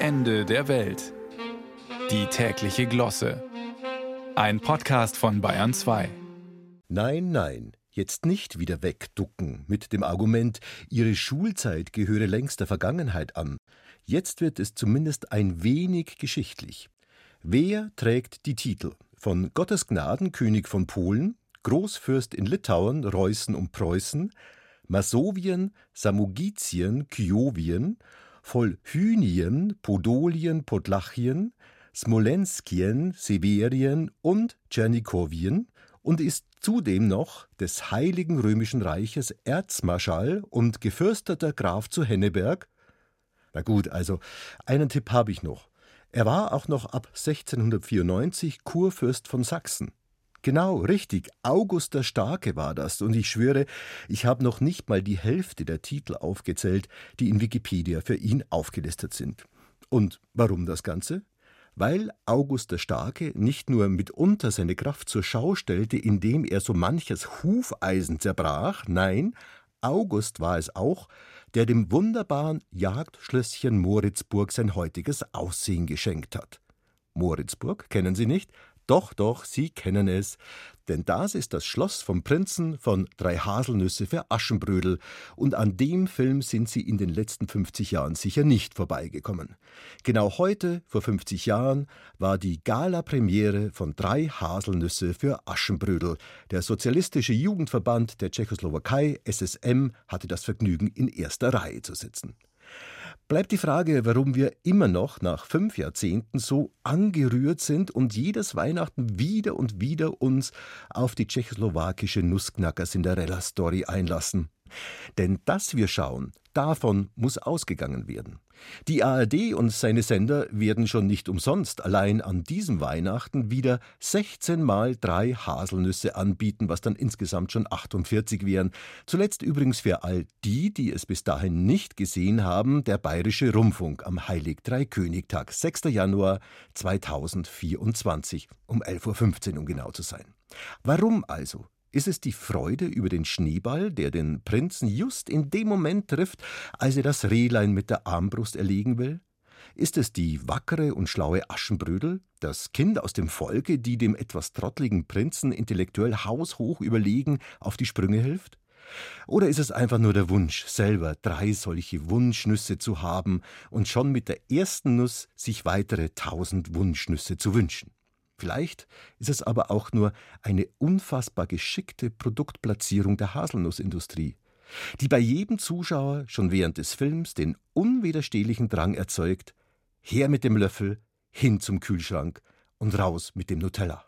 Ende der Welt. Die tägliche Glosse. Ein Podcast von Bayern 2. Nein, nein, jetzt nicht wieder wegducken mit dem Argument, Ihre Schulzeit gehöre längst der Vergangenheit an. Jetzt wird es zumindest ein wenig geschichtlich. Wer trägt die Titel? Von Gottes Gnaden König von Polen, Großfürst in Litauen, Reußen und Preußen, Masowien, Samogitien, Kyowien, Volhynien, Podolien, Podlachien, Smolenskien, Severien und Tschernikowien und ist zudem noch des Heiligen Römischen Reiches Erzmarschall und gefürsteter Graf zu Henneberg. Na gut, also einen Tipp habe ich noch. Er war auch noch ab 1694 Kurfürst von Sachsen. Genau, richtig. August der Starke war das. Und ich schwöre, ich habe noch nicht mal die Hälfte der Titel aufgezählt, die in Wikipedia für ihn aufgelistet sind. Und warum das Ganze? Weil August der Starke nicht nur mitunter seine Kraft zur Schau stellte, indem er so manches Hufeisen zerbrach, nein, August war es auch, der dem wunderbaren Jagdschlösschen Moritzburg sein heutiges Aussehen geschenkt hat. Moritzburg kennen Sie nicht? Doch, doch, Sie kennen es, denn das ist das Schloss vom Prinzen von Drei Haselnüsse für Aschenbrödel, und an dem Film sind Sie in den letzten 50 Jahren sicher nicht vorbeigekommen. Genau heute, vor 50 Jahren, war die Gala-Premiere von Drei Haselnüsse für Aschenbrödel. Der Sozialistische Jugendverband der Tschechoslowakei, SSM, hatte das Vergnügen, in erster Reihe zu sitzen. Bleibt die Frage, warum wir immer noch nach fünf Jahrzehnten so angerührt sind und jedes Weihnachten wieder und wieder uns auf die tschechoslowakische Nussknacker-Cinderella-Story einlassen. Denn dass wir schauen, davon muss ausgegangen werden. Die ARD und seine Sender werden schon nicht umsonst allein an diesem Weihnachten wieder 16 mal drei Haselnüsse anbieten, was dann insgesamt schon 48 wären. Zuletzt übrigens für all die, die es bis dahin nicht gesehen haben, der Bayerische Rundfunk am Heilig Dreikönigtag, 6. Januar 2024 um 11.15 Uhr, um genau zu sein. Warum also ist es die Freude über den Schneeball, der den Prinzen just in dem Moment trifft, als er das Rehlein mit der Armbrust erlegen will? Ist es die wackere und schlaue Aschenbrödel, das Kind aus dem Volke, die dem etwas trottligen Prinzen intellektuell haushoch überlegen auf die Sprünge hilft? Oder ist es einfach nur der Wunsch, selber drei solche Wunschnüsse zu haben und schon mit der ersten Nuss sich weitere tausend Wunschnüsse zu wünschen? Vielleicht ist es aber auch nur eine unfassbar geschickte Produktplatzierung der Haselnussindustrie, die bei jedem Zuschauer schon während des Films den unwiderstehlichen Drang erzeugt, her mit dem Löffel, hin zum Kühlschrank und raus mit dem Nutella.